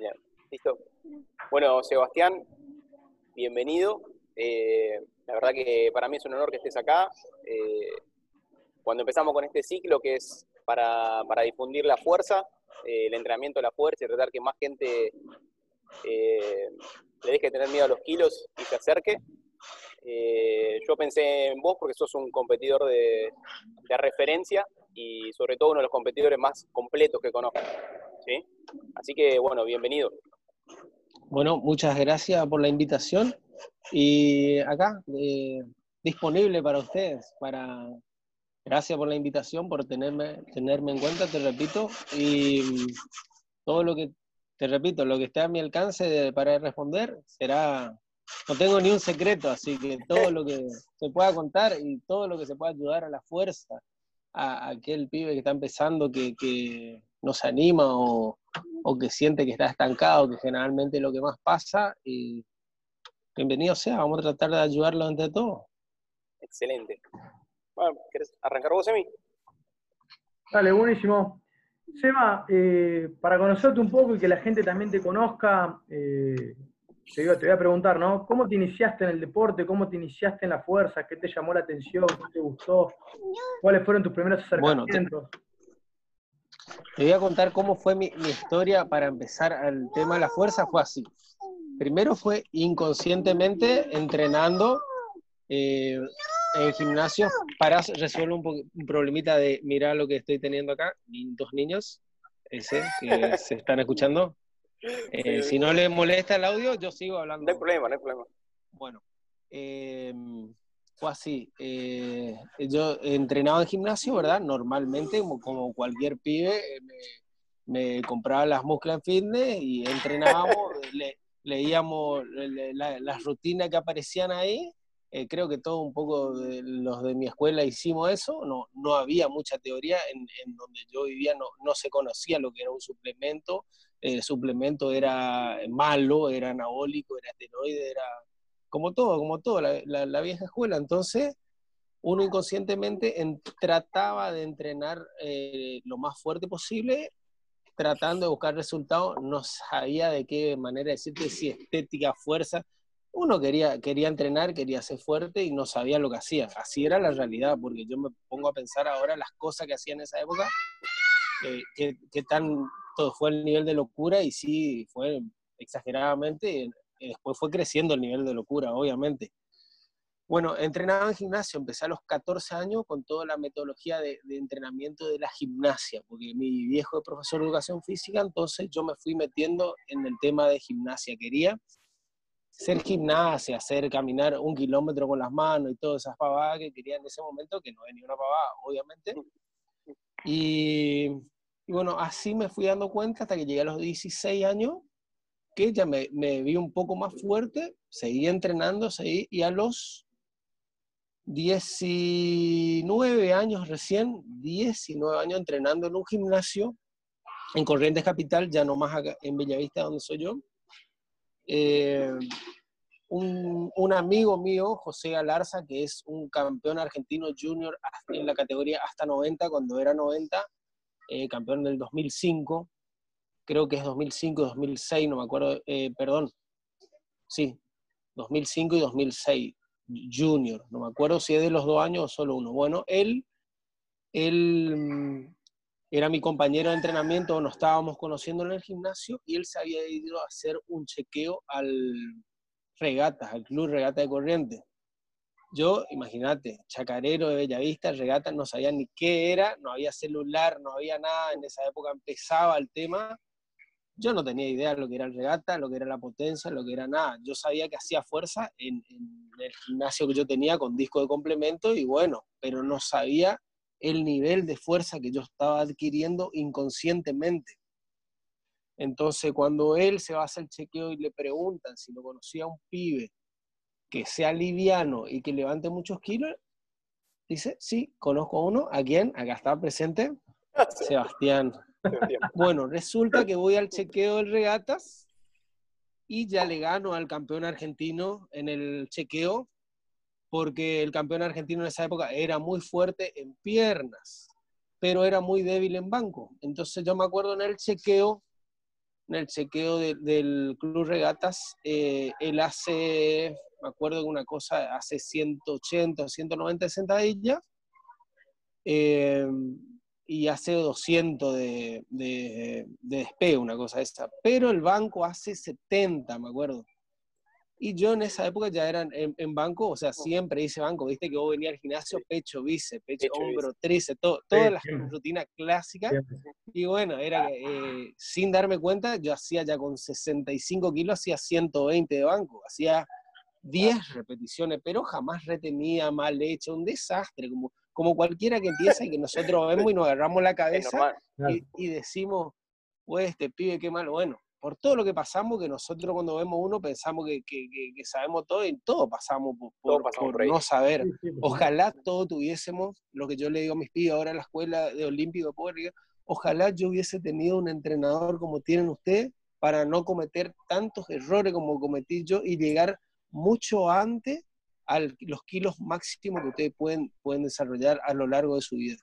Bien, listo. Bueno, Sebastián, bienvenido. Eh, la verdad que para mí es un honor que estés acá. Eh, cuando empezamos con este ciclo que es para, difundir la fuerza, eh, el entrenamiento de la fuerza y tratar que más gente le deje de tener miedo a los kilos y se acerque. yo pensé en vos porque sos un competidor de, referencia y sobre todo uno de los competidores más completos que conozco. ¿Sí? Así que bueno, bienvenido. Bueno, muchas gracias por la invitación y acá eh, disponible para ustedes. Para gracias por la invitación, por tenerme tenerme en cuenta, te repito y mm, todo lo que te repito, lo que esté a mi alcance para responder será no tengo ni un secreto, así que todo lo que se pueda contar y todo lo que se pueda ayudar a la fuerza, a, aquel pibe que está empezando, que, que no se anima o, o que siente que está estancado, que generalmente es lo que más pasa, y bienvenido sea, vamos a tratar de ayudarlo entre todos. Excelente. Bueno, ¿quieres arrancar vos, Emi? Dale, buenísimo. Seba, eh, para conocerte un poco y que la gente también te conozca, eh, te, te, voy a preguntar, ¿no? ¿Cómo te iniciaste en el deporte? ¿Cómo te iniciaste en la fuerza? ¿Qué te llamó la atención? ¿Qué te gustó? ¿Cuáles fueron tus primeros acercamientos? Bueno, te voy a contar cómo fue mi, historia para empezar al tema de la fuerza. Fue así. Primero fue inconscientemente entrenando eh, en gimnasio para resolver un, problemita de mirar lo que estoy teniendo acá. Dos niños, ese, que se están escuchando. Eh, si no les molesta el audio, yo sigo hablando. No hay problema, no hay problema. Bueno, eh, fue así. Eh, yo entrenaba en gimnasio, ¿verdad? Normalmente, como, cualquier pibe, eh, me, compraba las Muscle Fitness y entrenábamos, leíamos las rutinas que aparecían ahí. Eh, creo que todo un poco de los de mi escuela hicimos eso. No, no había mucha teoría. En, donde yo vivía no, no se conocía lo que era un suplemento. El suplemento era malo, era anabólico, era esteroide, era como todo, como todo, la, vieja escuela. Entonces, uno inconscientemente trataba de entrenar eh, lo más fuerte posible, tratando de buscar resultados, no sabía de qué manera decirte si estética, fuerza. Uno quería, quería entrenar, quería ser fuerte y no sabía lo que hacía. Así era la realidad, porque yo me pongo a pensar ahora las cosas que hacía en esa época, eh, tan todo fue el nivel de locura y sí, fue exageradamente después fue creciendo el nivel de locura, obviamente. Bueno, entrenaba en gimnasio, empecé a los 14 años con toda la metodología de, entrenamiento de la gimnasia, porque mi viejo es profesor de educación física, entonces yo me fui metiendo en el tema de gimnasia. Quería ser gimnasia, hacer caminar un kilómetro con las manos y todas esas pavadas que quería en ese momento, que no es ni una pavada, obviamente. Y, y bueno, así me fui dando cuenta hasta que llegué a los 16 años que ya me, vi un poco más fuerte, seguí entrenando, seguí, y a los 19 años recién, 19 años entrenando en un gimnasio en Corrientes Capital, ya no más en Bellavista, donde soy yo. Eh, un, un, amigo mío, José Alarza, que es un campeón argentino junior en la categoría hasta 90, cuando era 90, eh, campeón del 2005, creo que es 2005 y 2006, no me acuerdo, eh, perdón, sí, 2005 y 2006, junior, no me acuerdo si es de los dos años o solo uno. Bueno, él, él mm, era mi compañero de entrenamiento, nos estábamos conociendo en el gimnasio y él se había ido a hacer un chequeo al Regatas, al Club Regata de Corrientes. Yo, imagínate, chacarero de Bellavista, regata, no sabía ni qué era, no había celular, no había nada, en esa época empezaba el tema yo no tenía idea de lo que era el regata, lo que era la potencia, lo que era nada. Yo sabía que hacía fuerza en, el gimnasio que yo tenía con disco de complemento y bueno, pero no sabía el nivel de fuerza que yo estaba adquiriendo inconscientemente. Entonces, cuando él se va a hacer el chequeo y le preguntan si lo conocía un pibe que sea liviano y que levante muchos kilos, dice, sí, conozco uno. ¿A quién? Acá está presente Sebastián. Bueno, resulta que voy al chequeo del regatas y ya le gano al campeón argentino en el chequeo, porque el campeón argentino en esa época era muy fuerte en piernas, pero era muy débil en banco. Entonces yo me acuerdo en el chequeo, en el chequeo del Club Regatas, eh, él hace, me acuerdo de una cosa, hace 180 o 190 sentadillas eh, y hace 200 de, de, de despegue, una cosa esa. Pero el banco hace 70, me acuerdo. Y yo en esa época ya era en, banco, o sea, siempre hice banco, viste que vos venías al gimnasio, pecho, bíceps, pecho, hombro, tríceps, todas las rutinas clásicas. Y bueno, era eh, sin darme cuenta, yo hacía ya con 65 kilos, hacía 120 de banco, hacía 10 repeticiones, pero jamás retenía, mal hecho, un desastre, como, como cualquiera que empieza y que nosotros vemos y nos agarramos la cabeza y, y decimos, pues este pibe, qué mal, bueno, por todo lo que pasamos, que nosotros cuando vemos uno pensamos que, sabemos todo y todo pasamos por, no saber. Ojalá todos tuviésemos, lo que yo le digo a mis pibes ahora en la escuela de Olímpico de ojalá yo hubiese tenido un entrenador como tienen ustedes para no cometer tantos errores como cometí yo y llegar mucho antes a los kilos máximos que ustedes pueden, pueden desarrollar a lo largo de su vida.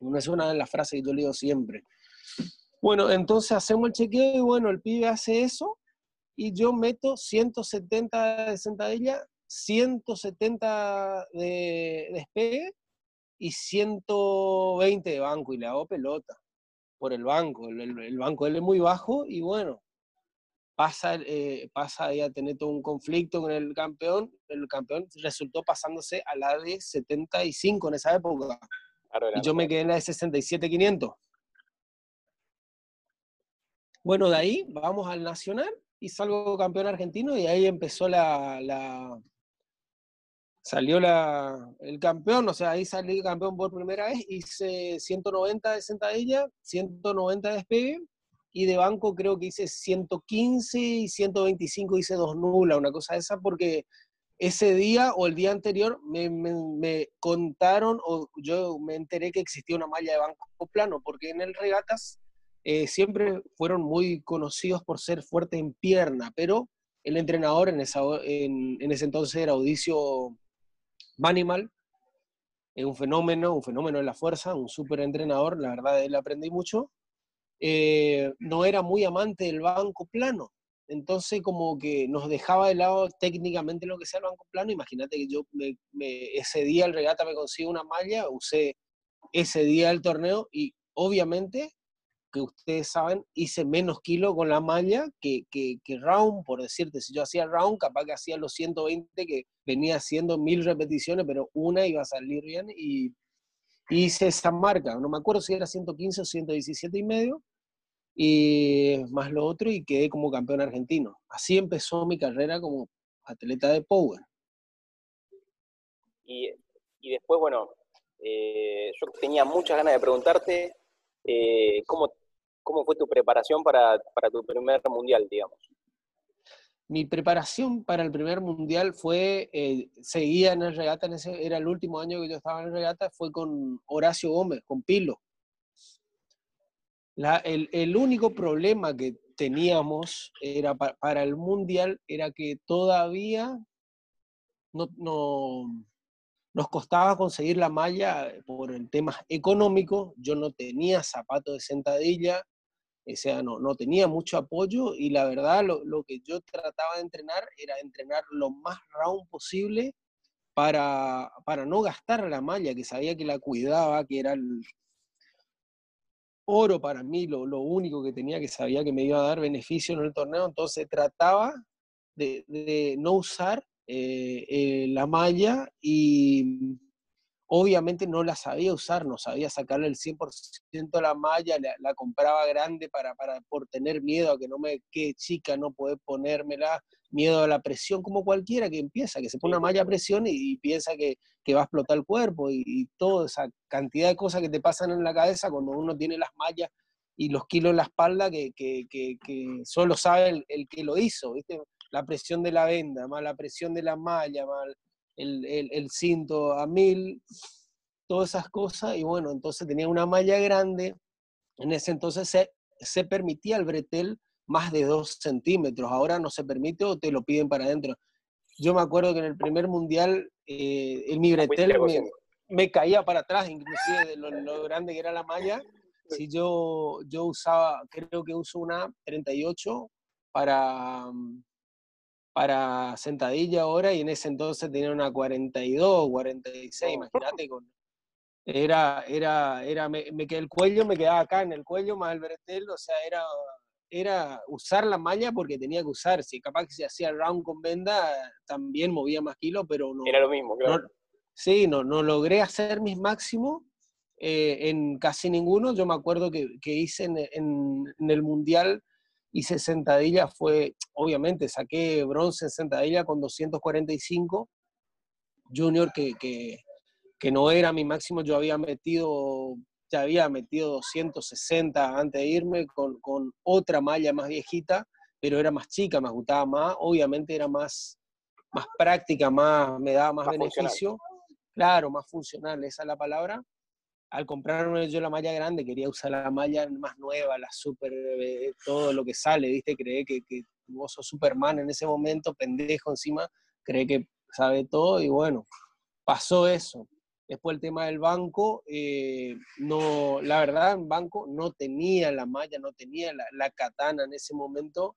Una es una de las frases que yo le digo siempre. Bueno, entonces hacemos el chequeo y bueno, el pibe hace eso y yo meto 170 de sentadilla, 170 de despegue y 120 de banco y le hago pelota por el banco. El, banco él es muy bajo y bueno, pasa, eh, pasa ahí a tener todo un conflicto con el campeón. El campeón resultó pasándose a la de 75 en esa época. y yo me quedé en la de 67-500. Bueno, de ahí vamos al Nacional y salgo campeón argentino y ahí empezó la, la salió la, el campeón, o sea, ahí salí campeón por primera vez, hice 190 de sentadilla, 190 de despegue, y de banco creo que hice 115 y 125 hice dos nulas, una cosa de esa, porque ese día o el día anterior me, me, contaron o yo me enteré que existía una malla de banco plano, porque en el regatas eh, siempre fueron muy conocidos por ser fuertes en pierna, pero el entrenador en, esa, en, ese entonces era Audicio Manimal, es un fenómeno, un fenómeno de la fuerza, un súper entrenador, la verdad de él aprendí mucho. Eh, no era muy amante del banco plano, entonces como que nos dejaba de lado técnicamente lo que sea el banco plano. Imagínate que yo ese día el regata me consigo una malla, usé ese día el torneo y obviamente que ustedes saben, hice menos kilo con la malla que, que, round, por decirte, si yo hacía round, capaz que hacía los 120 que venía haciendo mil repeticiones, pero una iba a salir bien y, hice esa marca, no me acuerdo si era 115 o 117 y medio, y más lo otro y quedé como campeón argentino. Así empezó mi carrera como atleta de Power. Y, y después, bueno, eh, yo tenía muchas ganas de preguntarte eh, ¿cómo, ¿cómo, fue tu preparación para, para, tu primer mundial, digamos? Mi preparación para el primer mundial fue, eh, seguía en el regata, ese, era el último año que yo estaba en el regata, fue con Horacio Gómez, con Pilo. El, único problema que teníamos era para el mundial era que todavía no, no, nos costaba conseguir la malla por el tema económico, yo no tenía zapatos de sentadilla, o sea, no, no tenía mucho apoyo y la verdad lo, lo, que yo trataba de entrenar era entrenar lo más round posible para, para no gastar la malla, que sabía que la cuidaba, que era el oro para mí, lo, lo único que tenía, que sabía que me iba a dar beneficio en el torneo, entonces trataba de, no usar eh, eh, la malla y obviamente no la sabía usar, no sabía sacarle el 100% a la malla, la, compraba grande para, para, por tener miedo a que no me quede chica, no poder ponérmela, miedo a la presión, como cualquiera que empieza, que se pone una malla a presión y, piensa que, que, va a explotar el cuerpo y, toda esa cantidad de cosas que te pasan en la cabeza cuando uno tiene las mallas y los kilos en la espalda que, que, que solo sabe el, el, que lo hizo, ¿viste? la presión de la venda, más la presión de la malla, más el, el, cinto a mil, todas esas cosas. Y bueno, entonces tenía una malla grande. En ese entonces se, se permitía el bretel más de dos centímetros. Ahora no se permite o te lo piden para adentro. Yo me acuerdo que en el primer mundial, eh, mi bretel me, caía para atrás, inclusive de lo, grande que era la malla. si yo, yo usaba, creo que uso una 38 para, para sentadilla ahora y en ese entonces tenía una 42, 46, imagínate, con, era, era, era, me, me el cuello me quedaba acá en el cuello más el bretel, o sea, era, era usar la malla porque tenía que usar, si capaz que se hacía round con venda, también movía más kilos, pero no. Era lo mismo, claro. sí, no, no logré hacer mis máximos eh, en casi ninguno. Yo me acuerdo que, que hice en, en, el Mundial, hice sentadilla, fue, obviamente, saqué bronce en sentadilla con 245. Junior, que, que, que no era mi máximo, yo había metido, ya había metido 260 antes de irme con, con otra malla más viejita, pero era más chica, me gustaba más, obviamente era más, más práctica, más, me daba más, beneficio. Claro, más funcional, esa es la palabra al comprarme yo la malla grande, quería usar la malla más nueva, la super, eh, todo lo que sale, ¿viste? Creé que, que vos sos Superman en ese momento, pendejo encima, cree que sabe todo y bueno, pasó eso. Después el tema del banco, eh, no, la verdad, en banco no tenía la malla, no tenía la, katana en ese momento,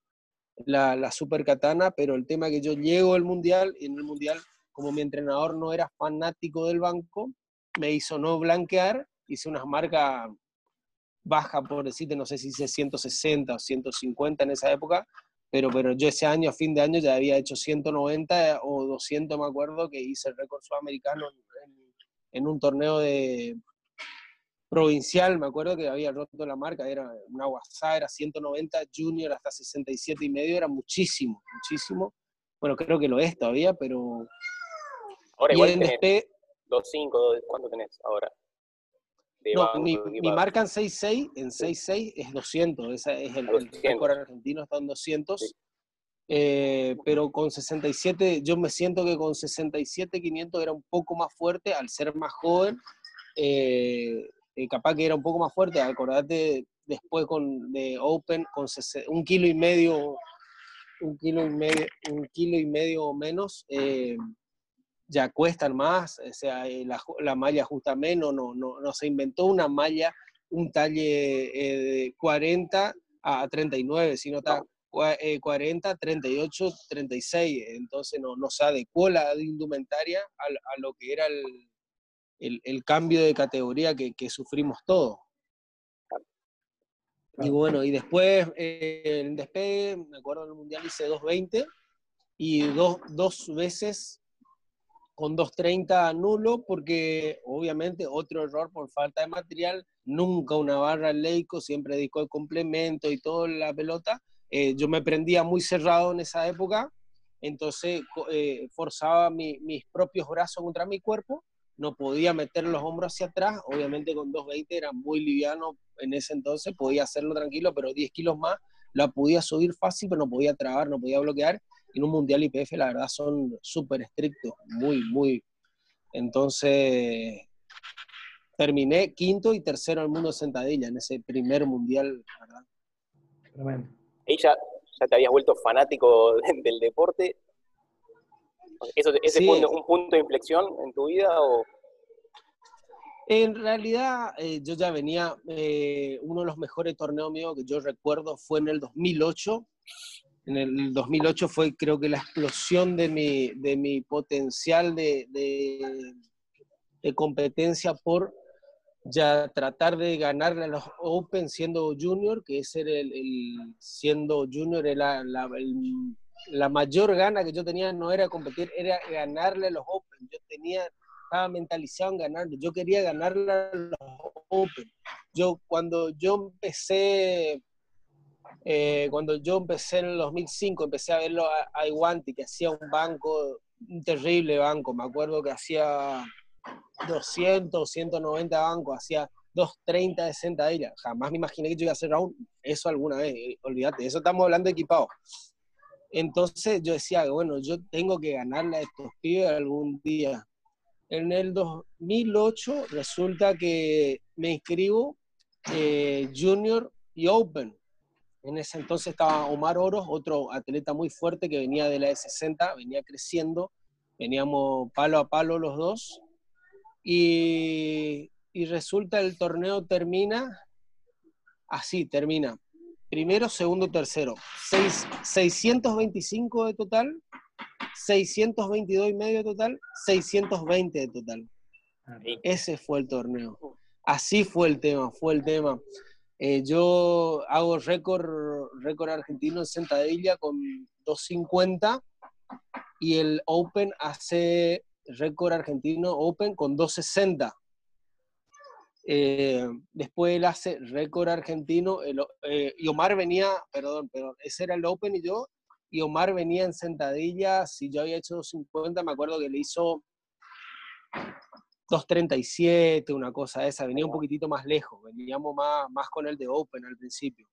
la, la, super katana, pero el tema que yo llego al mundial, y en el mundial, como mi entrenador no era fanático del banco, me hizo no blanquear, hice unas marcas bajas, por decirte, no sé si hice 160 o 150 en esa época, pero, pero yo ese año, a fin de año, ya había hecho 190 o 200, me acuerdo, que hice el récord sudamericano en, un torneo de provincial, me acuerdo que había roto la marca, era una WhatsApp, era 190, junior hasta 67 y medio, era muchísimo, muchísimo. Bueno, creo que lo es todavía, pero... Ahora igual ¿2.5? ¿Cuánto tenés ahora? no, mi, mi, marca en 6.6, en 6.6 es 200, ese es el, récord argentino, está en 200. Eh, pero con 67, yo me siento que con 67, 500 era un poco más fuerte al ser más joven. Eh, eh, capaz que era un poco más fuerte, acordate después con de Open con un kilo y medio, un kilo y medio, un kilo y medio o menos, ya cuestan más, o sea, eh, la, malla ajusta menos, no, no, no, se inventó una malla, un talle eh, de 40 a 39, sino está 40, 38, 36, entonces no, no se adecuó la indumentaria a, a lo que era el, el, cambio de categoría que, que, sufrimos todos. Y bueno, y después eh, el despegue, me acuerdo en el Mundial hice 2.20 y dos, dos veces con 2.30 nulo porque obviamente otro error por falta de material, nunca una barra Leico, siempre disco de complemento y toda la pelota. Eh, yo me prendía muy cerrado en esa época, entonces eh, forzaba mis propios brazos contra mi cuerpo, no podía meter los hombros hacia atrás, obviamente con 2.20 era muy liviano en ese entonces, podía hacerlo tranquilo, pero 10 kilos más la podía subir fácil, pero no podía trabar, no podía bloquear, en un mundial IPF la verdad son súper estrictos, muy, muy. Entonces, terminé quinto y tercero en el mundo de sentadilla en ese primer mundial, ¿verdad? Tremendo. ¿Ella ya te habías vuelto fanático del deporte? ¿Eso, ¿Ese fue un punto de inflexión en tu vida o...? En realidad, eh, yo ya venía, eh, uno de los mejores torneos míos que yo recuerdo fue en el 2008, en el 2008 fue creo que la explosión de mi, de mi potencial de, de, competencia por ya tratar de ganarle a los Open siendo junior, que ese era el, siendo junior era la, la, mayor gana que yo tenía no era competir, era ganarle a los Open. Yo tenía, estaba mentalizado en ganarle, yo quería ganarle los Open. Yo cuando yo empecé eh, cuando yo empecé en el 2005, empecé a verlo a, a Iguanti, que hacía un banco, un terrible banco. Me acuerdo que hacía 200, 190 bancos, hacía 230 de sentadilla. Jamás me imaginé que yo iba a hacer aún eso alguna vez. Eh, olvídate, eso estamos hablando de equipado. Entonces yo decía, bueno, yo tengo que ganarle a estos pibes algún día. En el 2008 resulta que me inscribo eh, Junior y Open. En ese entonces estaba Omar Oros, otro atleta muy fuerte que venía de la E60, venía creciendo, veníamos palo a palo los dos. Y, y resulta el torneo termina así termina. Primero, segundo, tercero. 625 de total, 622 y medio de total, 620 de total. Ese fue el torneo. Así fue el tema, fue el tema. Eh, yo hago récord, récord argentino en sentadilla con 250 y el Open hace récord argentino Open con 260. Eh, después él hace récord argentino, eh, y Omar venía, perdón, perdón, ese era el Open y yo, y Omar venía en sentadilla, si yo había hecho 250, me acuerdo que le hizo 2.37, una cosa esa, venía un poquitito más lejos, veníamos más, más con el de Open al principio.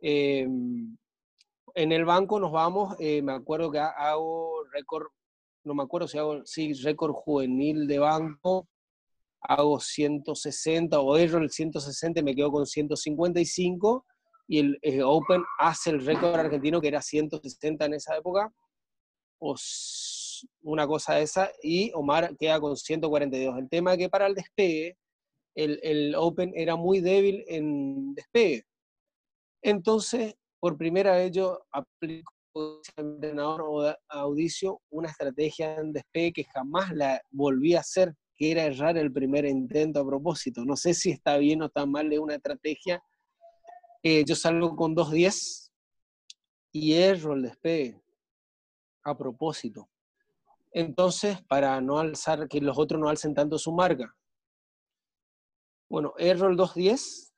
Em, en el banco nos vamos, eh, me acuerdo que hago récord, no me acuerdo si hago, sí, récord juvenil de banco, hago 160 o erro el 160 me quedo con 155 y el eh, Open hace el récord argentino que era 160 en esa época o una cosa esa y Omar queda con 142. El tema es que para el despegue el, el Open era muy débil en despegue. Entonces, por primera vez yo aplico entrenador o audicio una estrategia en despegue que jamás la volví a hacer que era errar el primer intento a propósito. No sé si está bien o está mal de una estrategia. Eh, yo salgo con 2.10 y erro el despegue a propósito. Entonces, para no alzar, que los otros no alcen tanto su marca. Bueno, erro el 2.10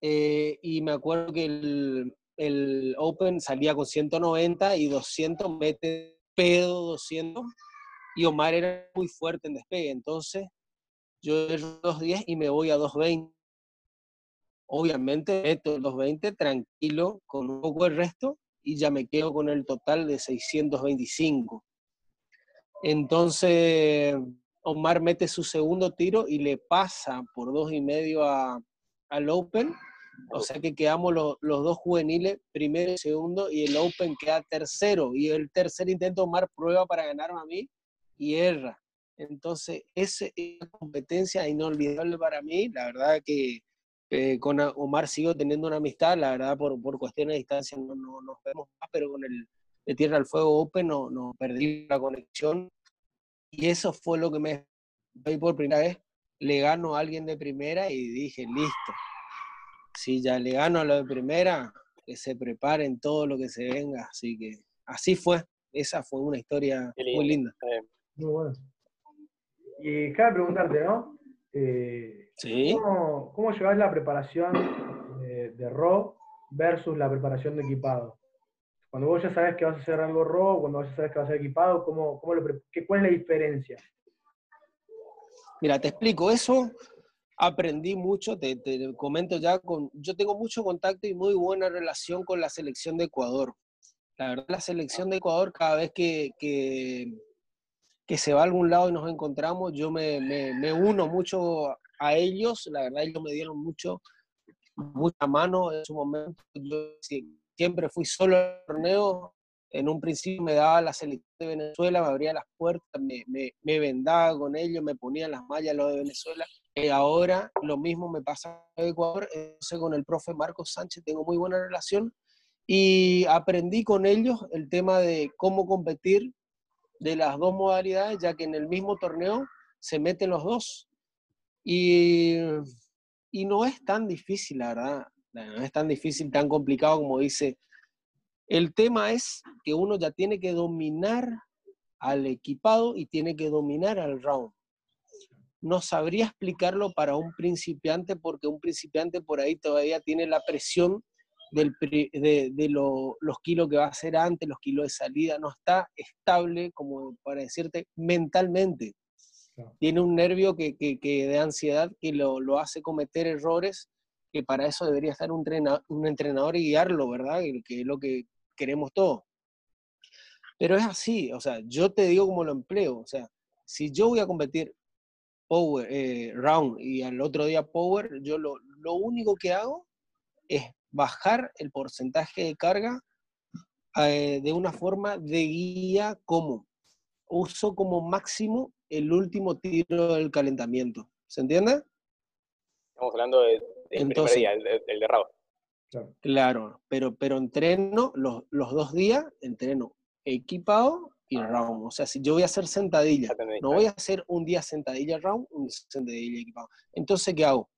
eh, y me acuerdo que el, el Open salía con 190 y 200 mete pedo 200 y Omar era muy fuerte en despegue. Entonces, yo erro 2.10 y me voy a 2.20. Obviamente, meto el 2.20 tranquilo con un poco el resto y ya me quedo con el total de 625. Entonces, Omar mete su segundo tiro y le pasa por dos y medio al Open. O sea que quedamos los, los dos juveniles, primero y segundo, y el Open queda tercero. Y el tercer intento, Omar prueba para ganarme a mí y erra. Entonces, esa es competencia inolvidable para mí. La verdad que eh, con Omar sigo teniendo una amistad, la verdad por, por cuestiones de distancia no, no, nos vemos más, pero con el de Tierra al Fuego Open no, no perdí la conexión. Y eso fue lo que me veí por primera vez. Le gano a alguien de primera y dije, listo. Si ya le gano a lo de primera, que se preparen todo lo que se venga. Así que así fue. Esa fue una historia muy linda. Muy bueno. Y cabe preguntarte, ¿no? Eh, sí. ¿cómo, ¿Cómo llevas la preparación de, de RO versus la preparación de equipado? Cuando vos ya sabes que vas a hacer algo RO, cuando vos ya sabes que vas a ser equipado, ¿cómo, cómo lo, qué, ¿cuál es la diferencia? Mira, te explico. Eso aprendí mucho, te, te, comento ya, con, yo tengo mucho contacto y muy buena relación con la selección de Ecuador. La verdad, la selección de Ecuador, cada vez que, que que se va a algún lado y nos encontramos, yo me, me, uno mucho a ellos, la verdad ellos me dieron mucho, mucha mano en su momento, yo siempre fui solo al torneo, en un principio me daba la selección de Venezuela, me abría las puertas, me, me, me vendaba con ellos, me ponía las mallas lo de Venezuela, y ahora lo mismo me pasa en Ecuador, entonces con el profe Marcos Sánchez tengo muy buena relación, y aprendí con ellos el tema de cómo competir de las dos modalidades, ya que en el mismo torneo se meten los dos. Y, y no es tan difícil, la verdad. No es tan difícil, tan complicado como dice. El tema es que uno ya tiene que dominar al equipado y tiene que dominar al round. No sabría explicarlo para un principiante porque un principiante por ahí todavía tiene la presión de, los kilos que va a hacer antes, los kilos de salida, no está estable, como para decirte, mentalmente. Tiene un nervio que, de ansiedad que lo, hace cometer errores, que para eso debería estar un, un entrenador y guiarlo, ¿verdad? Que, es lo que queremos todos. Pero es así, o sea, yo te digo como lo empleo, o sea, si yo voy a competir power, eh, round y al otro día power, yo lo, lo único que hago es bajar el porcentaje de carga eh, de una forma de guía como uso como máximo el último tiro del calentamiento. ¿Se entiende? Estamos hablando de el primer día, el, de round. Claro, pero, pero entreno los, los dos días, entreno equipado y ah. round. O sea, si yo voy a hacer sentadilla, no voy a hacer un día sentadilla round, un sentadilla equipado. Entonces, ¿qué hago?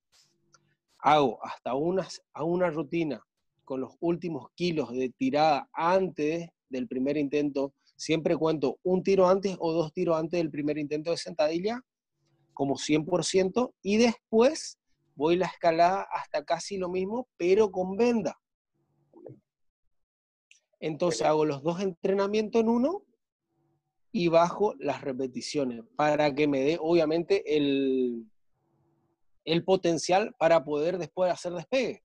Hago hasta unas, a una rutina con los últimos kilos de tirada antes del primer intento. Siempre cuento un tiro antes o dos tiros antes del primer intento de sentadilla, como 100%, y después voy la escalada hasta casi lo mismo, pero con venda. Entonces hago los dos entrenamientos en uno y bajo las repeticiones para que me dé, obviamente, el, el potencial para poder después hacer despegue.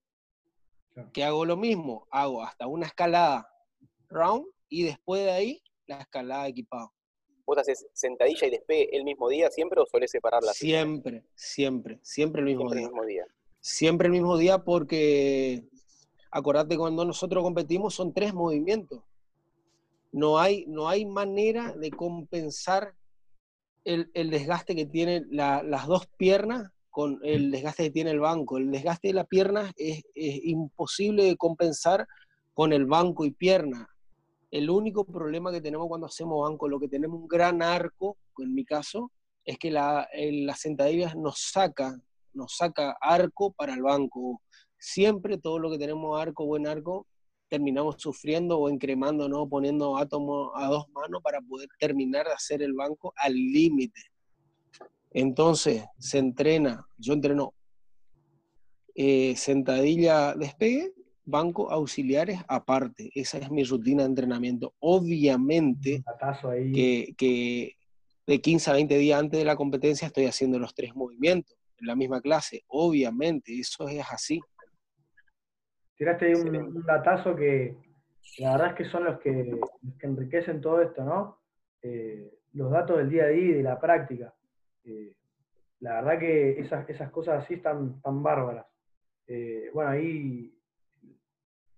Que hago lo mismo, hago hasta una escalada round y después de ahí la escalada equipado. ¿Vos haces sentadilla y despegue el mismo día siempre o suele separarla? Siempre, siempre, siempre el mismo, día. mismo día. Siempre el mismo día porque, acordate, cuando nosotros competimos son tres movimientos no hay, no hay manera de compensar el, desgaste que tienen las dos piernas con el desgaste que tiene el banco. El desgaste de la pierna es, imposible de compensar con el banco y pierna. El único problema que tenemos cuando hacemos banco, lo que tenemos un gran arco, en mi caso, es que la, las sentadillas nos saca, nos saca arco para el banco. Siempre todo lo que tenemos arco, buen arco, terminamos sufriendo o encremando, ¿no? Poniendo átomos a dos manos para poder terminar de hacer el banco al límite. Entonces, se entrena, yo entreno eh, sentadilla despegue, banco auxiliares aparte. Esa es mi rutina de entrenamiento. Obviamente que, que de 15 a 20 días antes de la competencia estoy haciendo los tres movimientos en la misma clase. Obviamente, eso es así. Tiraste ahí un, datazo que la verdad es que son los que, enriquecen todo esto, ¿no? Eh, los datos del día a día y de la práctica. Eh, la verdad que esas, esas cosas así están tan bárbaras. Eh, bueno, ahí,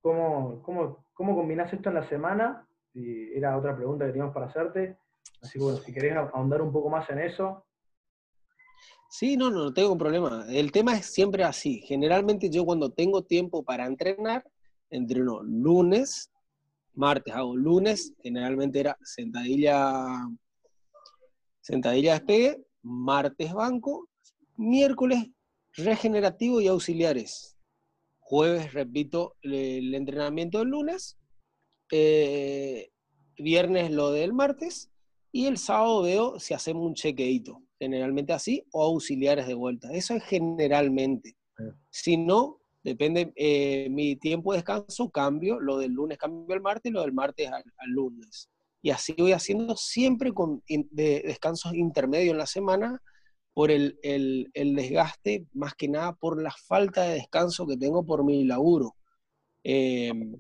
¿cómo, cómo, cómo combinás esto en la semana? era otra pregunta que teníamos para hacerte. Así que bueno, si querés ahondar un poco más en eso, Sí, no, no, tengo problema. El tema es siempre así. Generalmente yo cuando tengo tiempo para entrenar, entreno lunes, martes hago lunes, generalmente era sentadilla, sentadilla despegue, martes banco, miércoles regenerativo y auxiliares. Jueves repito el entrenamiento del lunes, eh, viernes lo del martes y el sábado veo si hacemos un chequeito generalmente así, o auxiliares de vuelta. Eso es generalmente. Si no, depende, eh, mi tiempo de descanso cambio, lo del lunes cambio al martes lo del martes al, lunes. Y así voy haciendo siempre con de descansos intermedios en la semana por el, el, el, desgaste, más que nada por la falta de descanso que tengo por mi laburo. Em,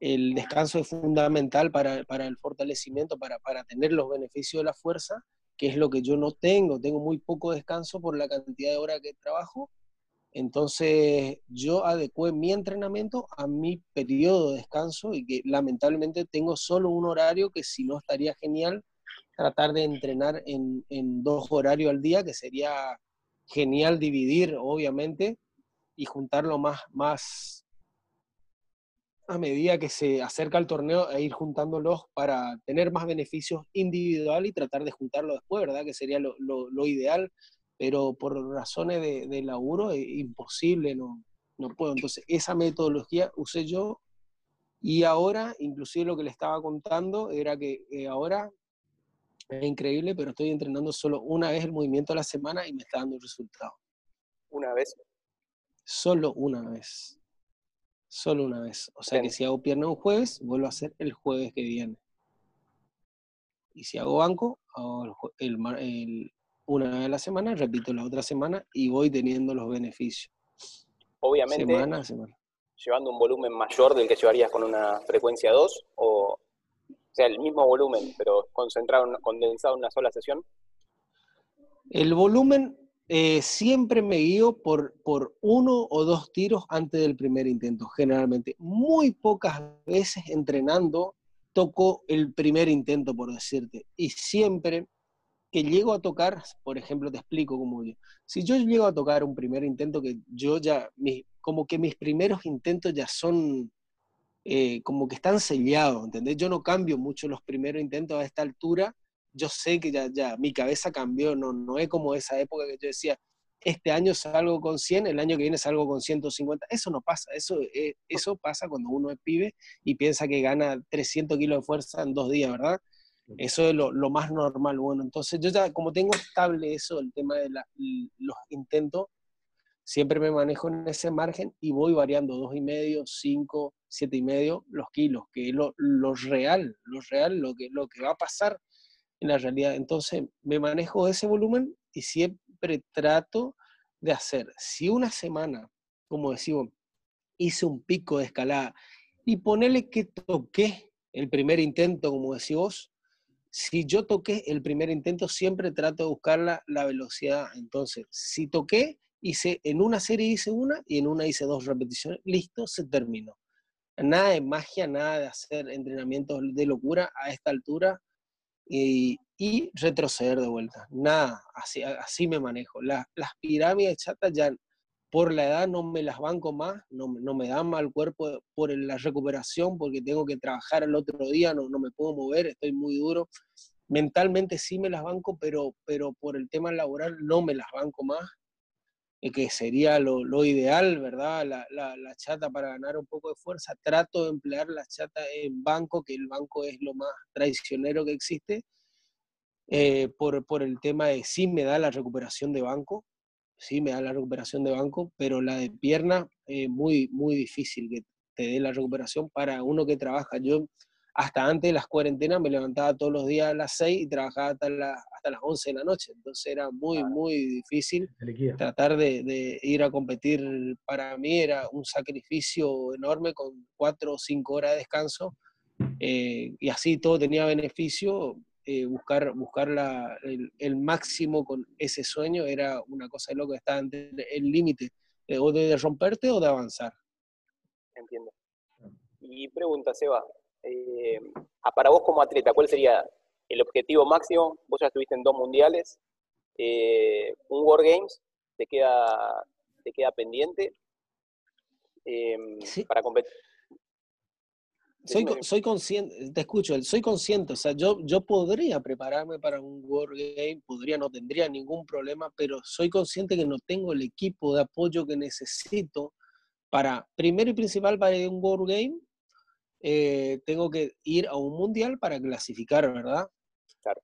el descanso es fundamental para, para el fortalecimiento, para, para, tener los beneficios de la fuerza, que es lo que yo no tengo. Tengo muy poco descanso por la cantidad de horas que trabajo. Entonces yo adecué mi entrenamiento a mi periodo de descanso y que lamentablemente tengo solo un horario que si no estaría genial tratar de entrenar en, dos horarios al día, que sería genial dividir, obviamente, y juntarlo más, más, a medida que se acerca el torneo e ir juntándolos para tener más beneficios individual y tratar de juntarlo después, ¿verdad? Que sería lo, ideal, pero por razones de, de, laburo es imposible, no, no puedo. Entonces, esa metodología usé yo y ahora, inclusive lo que le estaba contando era que eh, ahora es increíble, pero estoy entrenando solo una vez el movimiento a la semana y me está dando el resultado. ¿Una vez? Solo una vez. Solo una vez. O sea que si hago pierna un jueves, vuelvo a hacer el jueves que viene. Y si hago banco, hago el, una vez a la semana, repito la otra semana y voy teniendo los beneficios. Obviamente, llevando un volumen mayor del que llevarías con una frecuencia 2 o, sea, el mismo volumen, pero concentrado, condensado en una sola sesión. El volumen eh, siempre me guío por, por uno o dos tiros antes del primer intento, generalmente. Muy pocas veces entrenando toco el primer intento, por decirte. Y siempre que llego a tocar, por ejemplo, te explico cómo yo. Si yo llego a tocar un primer intento que yo ya, como que mis primeros intentos ya son eh, como que están sellados, ¿entendés? Yo no cambio mucho los primeros intentos a esta altura. Yo sé que ya, ya mi cabeza cambió, no, no es como esa época que yo decía, este año salgo con 100, el año que viene salgo con 150. Eso no pasa, eso, eh, eso pasa cuando uno es pibe y piensa que gana 300 kilos de fuerza en dos días, ¿verdad? Eso es lo, lo, más normal. Bueno, entonces yo ya como tengo estable eso, el tema de los intentos, siempre me manejo en ese margen y voy variando dos y medio, cinco, siete y medio los kilos, que es lo, lo, real, lo real, lo que, lo que va a pasar en la realidad. Entonces me manejo ese volumen y siempre trato de hacer, si una semana, como decimos, hice un pico de escalada y ponele que toqué el primer intento, como decís vos, si yo toqué el primer intento, siempre trato de buscar la, la, velocidad. Entonces, si toqué, hice en una serie hice una y en una hice dos repeticiones, listo, se terminó. Nada de magia, nada de hacer entrenamientos de locura a esta altura y, retroceder de vuelta. Nada, así, así me manejo. las pirámides chatas ya por la edad no me las banco más, no, me dan mal cuerpo por la recuperación, porque tengo que trabajar el otro día, no, me puedo mover, estoy muy duro. Mentalmente sí me las banco, pero, pero por el tema laboral no me las banco más, que sería lo, ideal, ¿verdad? La, chata para ganar un poco de fuerza. Trato de emplear la chata en banco, que el banco es lo más traicionero que existe, eh, por, por el tema de sí me da la recuperación de banco, sí me da la recuperación de banco, pero la de pierna es muy, muy difícil que te dé la recuperación para uno que trabaja. Yo hasta antes de las cuarentenas me levantaba todos los días a las 6 y trabajaba hasta, hasta las 11 de la noche, entonces era muy, muy difícil tratar de, de, ir a competir. Para mí era un sacrificio enorme con 4 o 5 horas de descanso eh, y así todo tenía beneficio, eh, buscar, buscar la, el, el, máximo con ese sueño era una cosa de loco, estaba entre el límite eh, o de romperte o de avanzar. Entiendo. Y pregunta, Seba, eh, para vos como atleta, ¿cuál sería el objetivo máximo? Vos ya estuviste en dos mundiales, eh, un World Games, te queda, te queda pendiente sí. para competir soy, soy consciente, te escucho, soy consciente, o sea, yo, yo podría prepararme para un World Game, podría, no tendría ningún problema, pero soy consciente que no tengo el equipo de apoyo que necesito para, primero y principal, para un World Game, eh, tengo que ir a un mundial para clasificar, ¿verdad? Claro.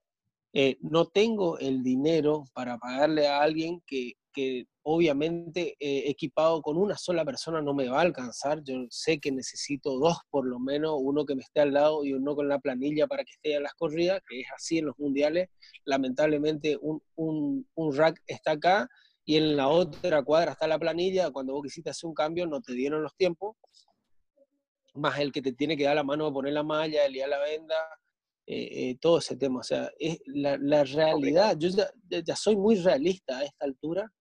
Eh, no tengo el dinero para pagarle a alguien que, que obviamente eh, equipado con una sola persona no me va a alcanzar. Yo sé que necesito dos por lo menos, uno que me esté al lado y uno con la planilla para que esté a las corridas, que es así en los mundiales. Lamentablemente un, un, un rack está acá y en la otra cuadra está la planilla. Cuando vos quisiste hacer un cambio no te dieron los tiempos. Más el que te tiene que dar la mano a poner la malla, el liar la venda, eh, eh, todo ese tema. O sea, es la, la realidad. Yo ya, ya soy muy realista a esta altura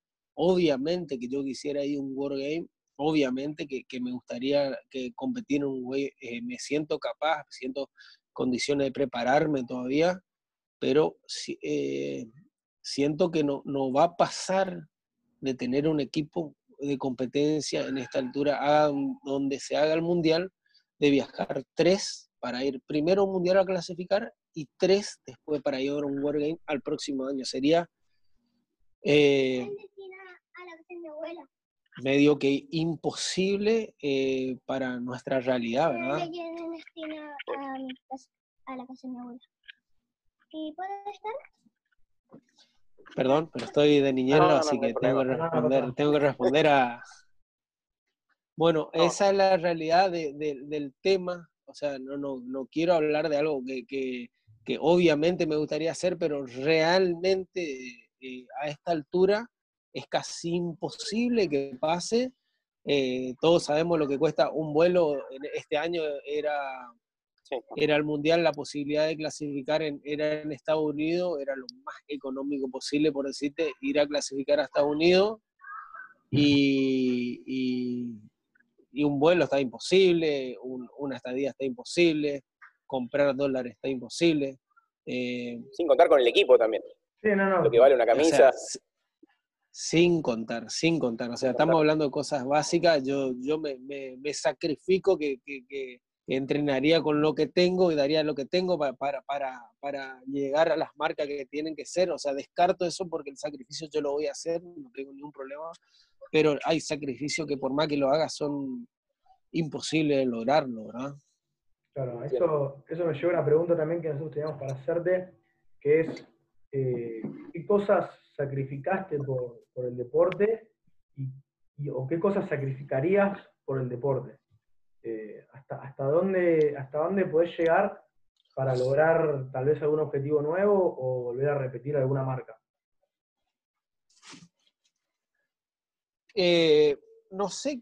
Obviamente que yo quisiera ir a un World Game, obviamente que, me gustaría que competir en un World eh, me siento capaz, siento condiciones de prepararme todavía, pero eh, siento que no, no va a pasar de tener un equipo de competencia en esta altura, donde se haga el mundial, de viajar tres para ir primero a un mundial a clasificar y tres después para ir a un World Game al próximo año. Sería eh, medio que imposible eh, para nuestra realidad, ¿verdad? a la casa de mi abuela. ¿Y puede estar? Perdón, pero estoy de niñero, no, así que tengo que responder, tengo que responder a. Bueno, esa es la realidad de, de, del tema. O sea, no, no, no quiero hablar de algo que, que, que obviamente me gustaría hacer, pero realmente eh, a esta altura es casi imposible que pase. Eh, todos sabemos lo que cuesta un vuelo. Este año era, sí. era el Mundial, la posibilidad de clasificar en, era en Estados Unidos, era lo más económico posible, por decirte, ir a clasificar a Estados Unidos. Y, y, y un vuelo está imposible, un, una estadía está imposible, comprar dólares está imposible. Eh, Sin contar con el equipo también. Sí, no, no. lo que vale una O sea, camisa. Sin contar, sin contar. O sea, estamos hablando de cosas básicas. Yo, yo me, me- me sacrifico que, que- que entrenaría con lo que tengo y daría lo que tengo para, para, para, para llegar a las marcas que tienen que ser. O sea, descarto eso porque el sacrificio yo lo voy a hacer, no tengo ningún problema. Pero hay sacrificios que por más que lo haga son imposibles de lograrlo, ¿verdad? Claro, eso, eso me lleva a una pregunta también que nosotros teníamos para hacerte, que es, eh, ¿qué cosas sacrificaste por, por el deporte y, y- o qué cosas sacrificarías por el deporte? Eh, hasta, hasta, dónde, ¿Hasta dónde podés llegar para lograr tal vez algún objetivo nuevo o volver a repetir alguna marca? Eh, no sé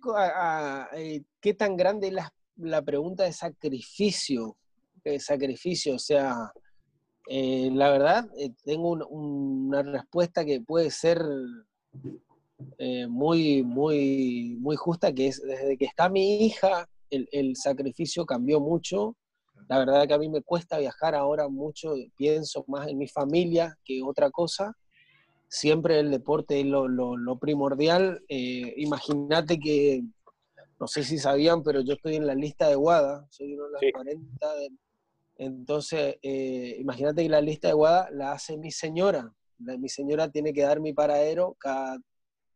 eh, qué tan grande es la, la pregunta de sacrificio. De sacrificio, o sea, eh, la verdad, eh, tengo un- una respuesta que puede ser eh, muy, muy, muy justa, que es desde que está mi hija, el, el sacrificio cambió mucho. La verdad que a mí me cuesta viajar ahora mucho, pienso más en mi familia que otra cosa siempre el deporte es lo, lo- lo primordial. Eh, Imagínate que, no sé si sabían, pero yo estoy en la lista de WADA, soy uno de los Sí. 40. de- entonces, eh, imagínate que la lista de WADA la hace mi señora. La- mi señora tiene que dar mi paradero cada,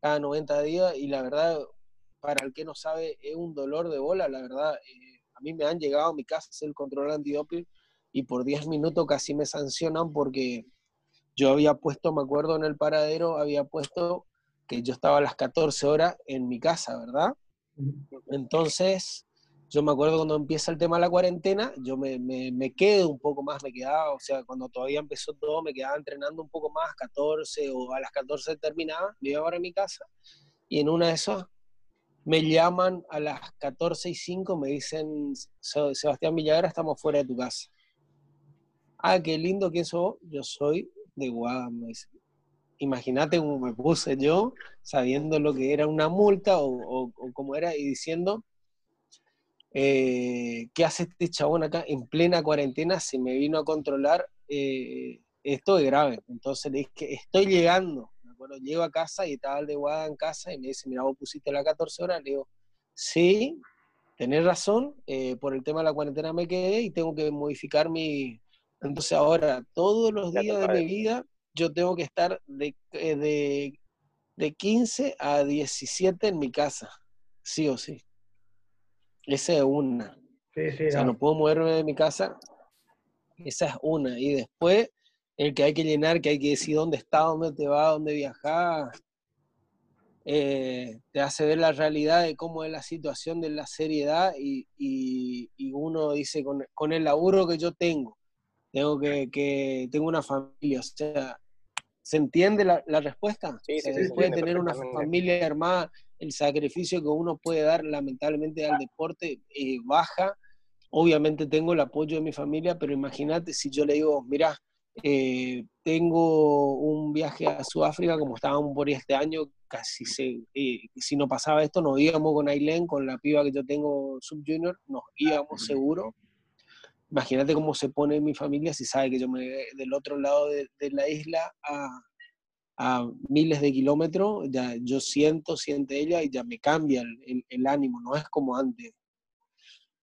cada 90 días y la verdad, para el que no sabe, es un dolor de bola. La verdad, eh, a mí me han llegado a mi casa a hacer el control antidoping y por 10 minutos casi me sancionan porque yo había puesto, me acuerdo en el paradero, había puesto que yo estaba a las 14 horas en mi casa, ¿verdad? Entonces, yo me acuerdo cuando empieza el tema de la cuarentena, yo me, me, me quedo un poco más, me quedaba, o sea, cuando todavía empezó todo, me quedaba entrenando un poco más, 14 o a las 14 terminaba, me iba para mi casa y en una de esas me llaman a las 14 y 5, me dicen, "Se- Sebastián Villagra, estamos fuera de tu casa. Ah, qué lindo, ¿quién sos vos? Yo soy de Guada, me. Imagínate cómo me puse yo, sabiendo lo que era una multa o, o- o cómo era, y diciendo, eh, ¿qué hace este chabón acá en plena cuarentena? Se me vino a controlar, eh, esto es grave. Entonces le dije, estoy llegando. Me acuerdo, llego a casa y estaba el de Guada en casa y me dice, mira, vos pusiste las 14 horas. Le digo, sí, tenés razón, eh, por el tema de la cuarentena me quedé y tengo que modificar mi... Entonces ahora, todos los La días de mi vida, yo tengo que estar de, eh, de, de 15 a 17 en mi casa, sí o sí. Esa es una. Sí, sí, O sea, no. no puedo moverme de mi casa. Esa es una. Y después, el que hay que llenar, que hay que decir dónde está, dónde te va, dónde viajar, eh, te hace ver la realidad de cómo es la situación de la seriedad y, y- y uno dice, con, con el laburo que yo tengo, tengo que, que tengo una familia, o sea, ¿se entiende la, la respuesta? Sí, O sea, sí, se de tener una familia armada, el sacrificio que uno puede dar lamentablemente al deporte eh, baja. Obviamente tengo el apoyo de mi familia, pero imagínate si yo le digo, mira, eh, tengo un viaje a Sudáfrica, como estábamos por este año, casi se, eh, si no pasaba esto, nos íbamos con Ailén, con la piba que yo tengo sub junior, nos íbamos seguro. Imagínate cómo se pone mi familia si sabe que yo me del otro lado de, de la isla a, a miles de kilómetros, ya yo siento, siente ella y ya me cambia el, el- el ánimo, no es como antes.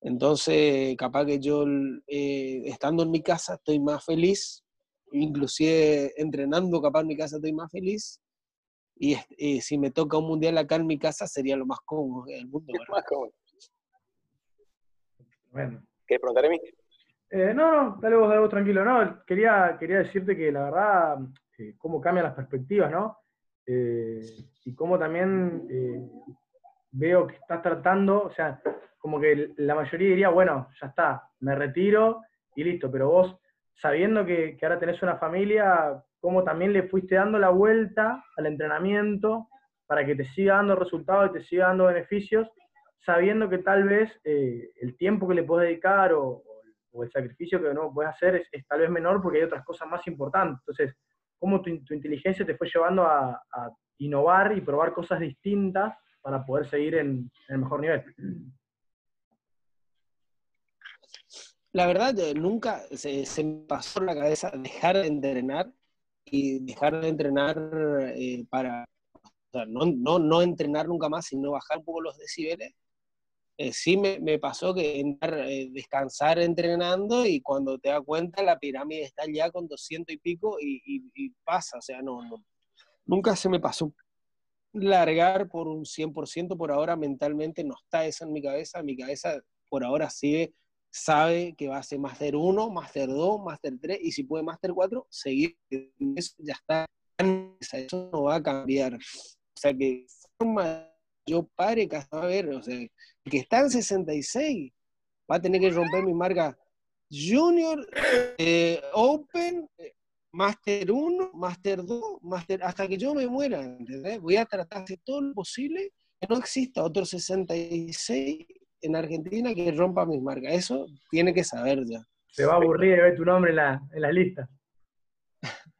Entonces, capaz que yo, eh, estando en mi casa, estoy más feliz, inclusive entrenando, capaz en mi casa estoy más feliz, y eh, si me toca un mundial acá en mi casa, sería lo más cómodo del mundo. ¿verdad? Más cómodo. Bueno. ¿Querés preguntar a mí? Eh, no, no, dale vos, dale vos tranquilo. No, quería, quería decirte que la verdad, eh, cómo cambian las perspectivas, ¿no? Eh, y cómo también eh, veo que estás tratando, o sea, como que la mayoría diría, bueno, ya está, me retiro y listo, pero vos, sabiendo que, que ahora tenés una familia, cómo también le fuiste dando la vuelta al entrenamiento para que te siga dando resultados y te siga dando beneficios, sabiendo que tal vez eh, el tiempo que le podés dedicar o, o el sacrificio que no puedes hacer es, es tal vez menor porque hay otras cosas más importantes. Entonces, cómo tu, inteligencia te fue llevando a, innovar y probar cosas distintas para poder seguir en, el mejor nivel. La verdad, eh, nunca se, me pasó la cabeza dejar de entrenar y dejar de entrenar eh, para, no, no, no, entrenar nunca más, sino bajar un poco los decibeles. Eh, sí me, me, pasó que entrar, eh, descansar entrenando y cuando te das cuenta la pirámide está ya con 200 y pico y, y, pasa, o sea, no, no, nunca se me pasó largar por un 100% por ahora mentalmente no está eso en mi cabeza, mi cabeza por ahora sigue sabe que va a ser Master 1, Master 2, Master 3 y si puede Master 4, seguir. Eso ya está. Eso no va a cambiar. O sea que yo pare que a ver, o sea, que está en 66, va a tener que romper mi marca Junior, eh, Open, Master 1, Master 2, Master, hasta que yo me muera, ¿entendés? Voy a tratar de todo lo posible que no exista otro 66 en Argentina que rompa mis marcas. Eso tiene que saber ya. Se va a aburrir de ver tu nombre en la, en la lista.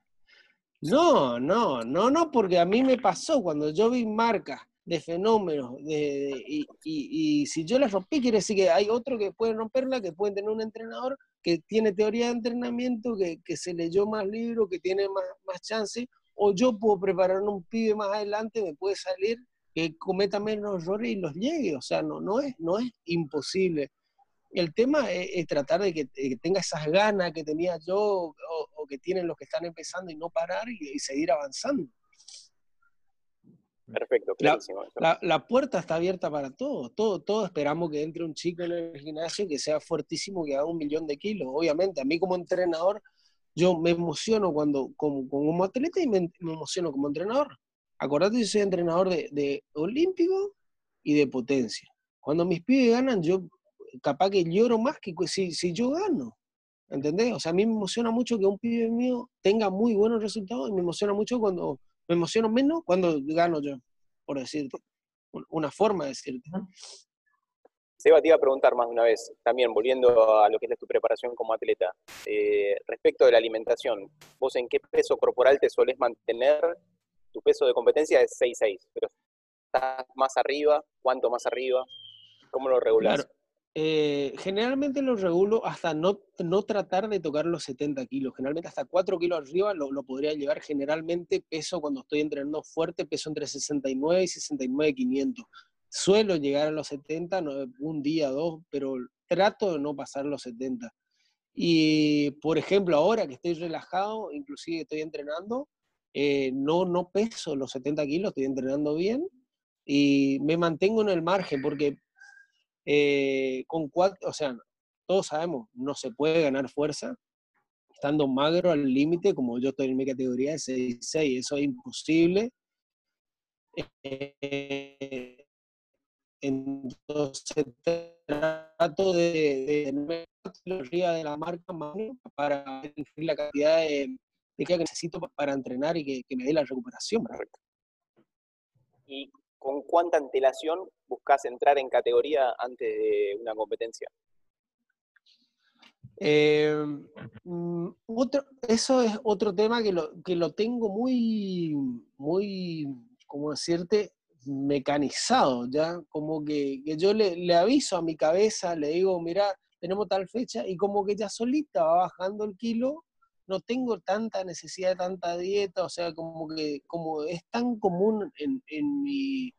No, no, no, no, porque a mí me pasó cuando yo vi marcas de fenómenos de, y, y, si yo las rompí, quiere decir que hay otro que puede romperla, que puede tener un entrenador que tiene teoría de entrenamiento, que, que se leyó más libros, que tiene más, más chance, o yo puedo preparar un pibe más adelante, me puede salir que cometa menos errores y los llegue, o sea, no, no, es, no es imposible. El tema es, tratar de que, tenga esas ganas que tenía yo o, o, que tienen los que están empezando y no parar y seguir avanzando. Perfecto, clarísimo. La, la, la, puerta está abierta para todos. Todo, todo esperamos que entre un chico en el gimnasio que sea fuertísimo, que haga un millón de kilos. Obviamente, a mí como entrenador, yo me emociono cuando, como, como atleta y me, me emociono como entrenador. Acordate, yo soy entrenador de, de, olímpico y de potencia. Cuando mis pibes ganan, yo capaz que lloro más que si, si yo gano. ¿Entendés? O sea, a mí me emociona mucho que un pibe mío tenga muy buenos resultados y me emociona mucho cuando me emociono menos cuando gano yo, por decirte. Una forma de decirte. Seba, te iba a preguntar más de una vez, también volviendo a lo que es tu preparación como atleta, eh, respecto de la alimentación, ¿vos en qué peso corporal te solés mantener? Tu peso de competencia es 6'6", pero ¿estás más arriba? ¿Cuánto más arriba? ¿Cómo lo regulás? Claro. Eh, generalmente lo regulo hasta no, no tratar de tocar los 70 kilos. Generalmente hasta 4 kilos arriba lo, lo, podría llevar. Generalmente peso cuando estoy entrenando fuerte, peso entre 69 y 69, 500. Suelo llegar a los 70, no, un día, dos, pero trato de no pasar los 70. Y, por ejemplo, ahora que estoy relajado, inclusive estoy entrenando, eh, no, no peso los 70 kilos, estoy entrenando bien y me mantengo en el margen porque eh, con cuatro, o sea, todos sabemos, no se puede ganar fuerza estando magro al límite, como yo estoy en mi categoría de 6-6, eso es imposible. Eh, entonces trato de, tener la de la marca para la cantidad de, de que necesito para entrenar y que, que me dé la recuperación. ¿Y con cuánta antelación buscas entrar en categoría antes de una competencia? Eh, otro, eso es otro tema que lo, que lo tengo muy, muy, como decirte, mecanizado, ¿ya? Como que, que yo le, le, aviso a mi cabeza, le digo, mira, tenemos tal fecha, y como que ya solita va bajando el kilo, no tengo tanta necesidad de tanta dieta, o sea, como que como es tan común en, en mi,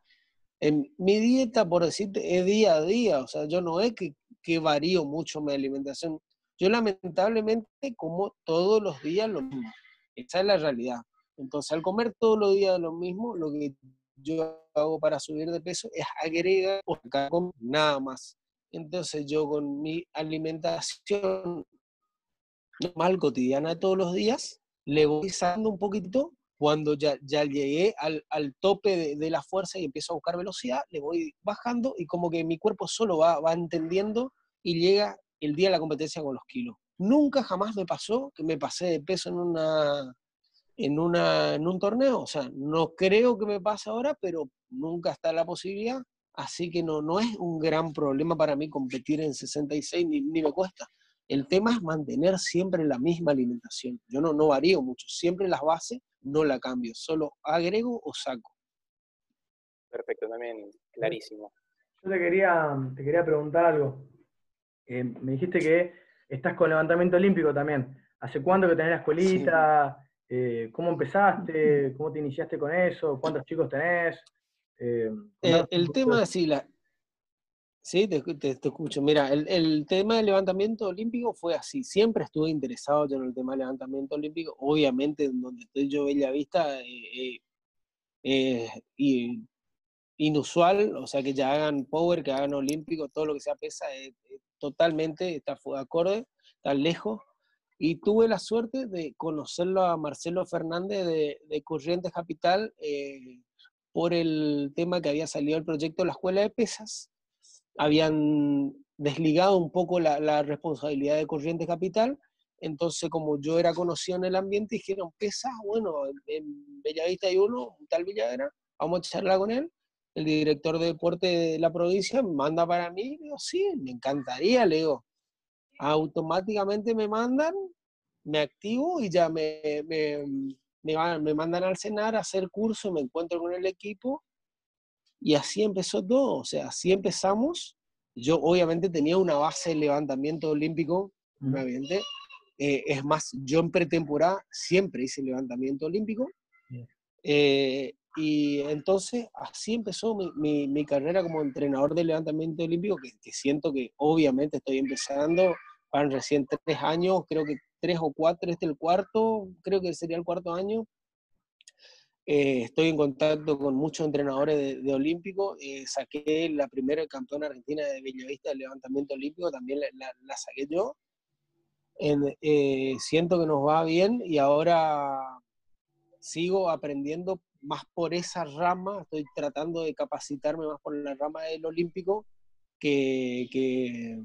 en mi dieta, por decirte, es día a día, o sea, yo no es que, que varío mucho mi alimentación, yo lamentablemente como todos los días lo mismo, esa es la realidad. Entonces, al comer todos los días lo mismo, lo que yo hago para subir de peso es agregar nada más. Entonces, yo con mi alimentación normal, cotidiana de todos los días, le voy sacando un poquito cuando ya, ya llegué al, al tope de, de, la fuerza y empiezo a buscar velocidad, le voy bajando y como que mi cuerpo solo va, va entendiendo y llega el día de la competencia con los kilos. Nunca jamás me pasó que me pasé de peso en, una, en, una, en un torneo, o sea, no creo que me pase ahora, pero nunca está la posibilidad, así que no, no es un gran problema para mí competir en 66, ni, ni me cuesta. El tema es mantener siempre la misma alimentación. Yo no, no varío mucho, siempre las bases no la cambio, solo agrego o saco. Perfecto, también clarísimo. Yo te quería, te quería preguntar algo. Eh, me dijiste que estás con levantamiento olímpico también. ¿Hace cuánto que tenés la escuelita? Sí. Eh, ¿Cómo empezaste? ¿Cómo te iniciaste con eso? ¿Cuántos chicos tenés? Eh, el tema, sí, la, Sí, te, escucho. Mira, el, tema del levantamiento olímpico fue así. Siempre estuve interesado yo en el tema del levantamiento olímpico. Obviamente, en donde estoy yo, Bella Vista, eh, eh, y, inusual, o sea, que ya hagan power, que hagan olímpico, todo lo que sea pesa, totalmente está acorde, está lejos. Y tuve la suerte de conocerlo a Marcelo Fernández de, de Corrientes Capital eh, por el tema que había salido el proyecto de la Escuela de Pesas habían desligado un poco la, responsabilidad de Corriente Capital, entonces como yo era conocido en el ambiente, dijeron, pesa, bueno, en Bellavista hay uno, un tal Villadera, vamos a charlar con él, el director de deporte de la provincia manda para mí, digo, sí, me encantaría, le digo, automáticamente me mandan, me activo y ya me, me, me, me mandan al cenar a hacer curso, me encuentro con el equipo y así empezó todo, o sea, así empezamos. Yo obviamente tenía una base de levantamiento olímpico, obviamente. Eh, es más, yo en pretemporada siempre hice levantamiento olímpico. Eh, y entonces así empezó mi, mi, carrera como entrenador de levantamiento olímpico, que, que, siento que obviamente estoy empezando, van recién tres años, creo que tres o cuatro, este es el cuarto, creo que sería el cuarto año, eh, estoy en contacto con muchos entrenadores de, olímpico. Eh, saqué la primera campeona argentina de Bellavista de levantamiento olímpico, también la, saqué yo. Eh, siento que nos va bien y ahora sigo aprendiendo más por esa rama. Estoy tratando de capacitarme más por la rama del olímpico, que, que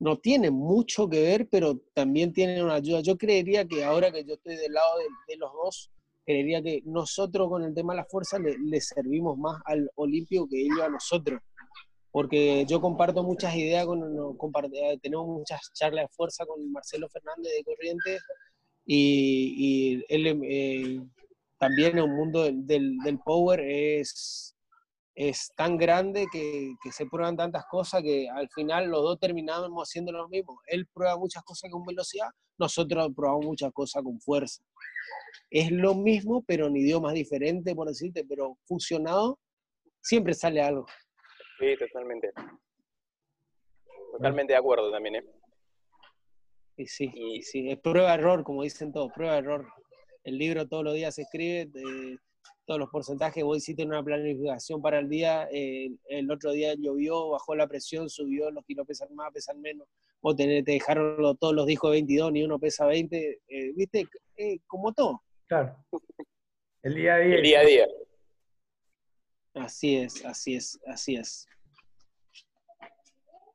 no tiene mucho que ver, pero también tiene una ayuda. Yo creería que ahora que yo estoy del lado de los dos, creería que nosotros con el tema de la fuerza le, servimos más al olímpico que ellos a nosotros. Porque yo comparto muchas ideas, con, eh, tenemos muchas charlas de fuerza con Marcelo Fernández de Corrientes y, él eh, también en un mundo del, del, power es, es tan grande que, que, se prueban tantas cosas que al final los dos terminamos haciendo lo mismo. Él prueba muchas cosas con velocidad, nosotros probamos muchas cosas con fuerza es lo mismo, pero en idiomas diferentes, por decirte, pero fusionado, siempre sale algo. Sí, totalmente. Totalmente de acuerdo también, ¿eh? Y sí, y, sí, es prueba-error, como dicen todos, prueba-error. El libro todos los días se escribe, todos los porcentajes, vos hiciste una planificación para el día, el otro día llovió, bajó la presión, subió, los kilos pesan más, pesan menos, vos te dejaron todos los discos de 22, ni uno pesa 20, eh, viste, eh, como todo. Claro. El día a día. El día a día. Así es, así es, así es.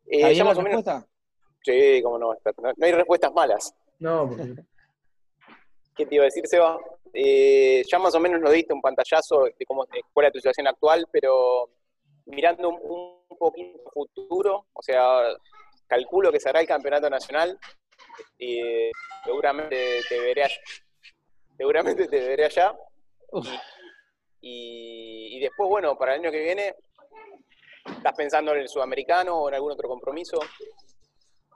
Eh, ya más o menos. Sí, cómo no, no, no hay respuestas malas. No, porque... ¿Qué te iba a decir, Seba? Eh, ya más o menos nos diste un pantallazo de cómo fue tu situación actual, pero mirando un, un poquito futuro, o sea, calculo que será el campeonato nacional y seguramente te veré allá. Seguramente te veré allá. Y, después, bueno, para el año que viene, ¿estás pensando en el sudamericano o en algún otro compromiso?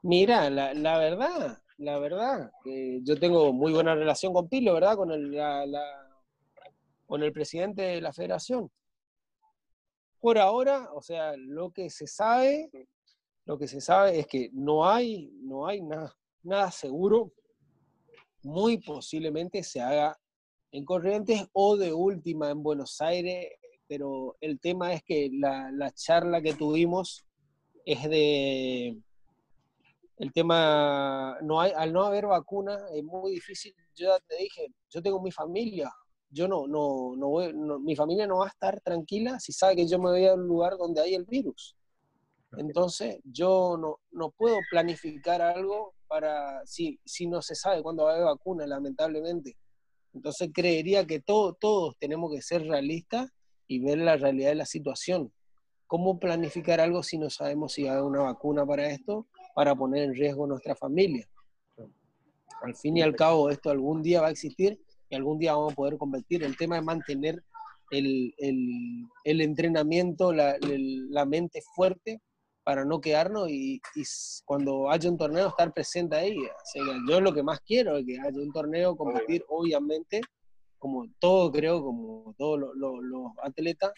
Mira, la, la verdad, la verdad, yo tengo muy buena relación con Pilo, ¿verdad? Con el, con el presidente de la federación. Por ahora, o sea, lo que se sabe lo que se sabe es que no hay, no hay nada, nada seguro. Muy posiblemente se haga en Corrientes o de última en Buenos Aires, pero el tema es que la, la charla que tuvimos es de el tema no hay al no haber vacuna es muy difícil yo ya te dije yo tengo mi familia yo no no no, voy, mi familia no va a estar tranquila si sabe que yo me voy a un lugar donde hay el virus entonces, yo no, no puedo planificar algo para si, si no se sabe cuándo va a haber vacuna, lamentablemente. Entonces, creería que todo, todos tenemos que ser realistas y ver la realidad de la situación. ¿Cómo planificar algo si no sabemos si va a haber una vacuna para esto, para poner en riesgo nuestra familia? Al fin y al cabo, esto algún día va a existir y algún día vamos a poder competir. El tema es mantener el, el, el entrenamiento, la, la mente fuerte para no quedarnos y, y cuando haya un torneo estar presente ahí. O sea, yo lo que más quiero es que haya un torneo, competir, obviamente, como todo creo, como todos lo- lo- los atletas,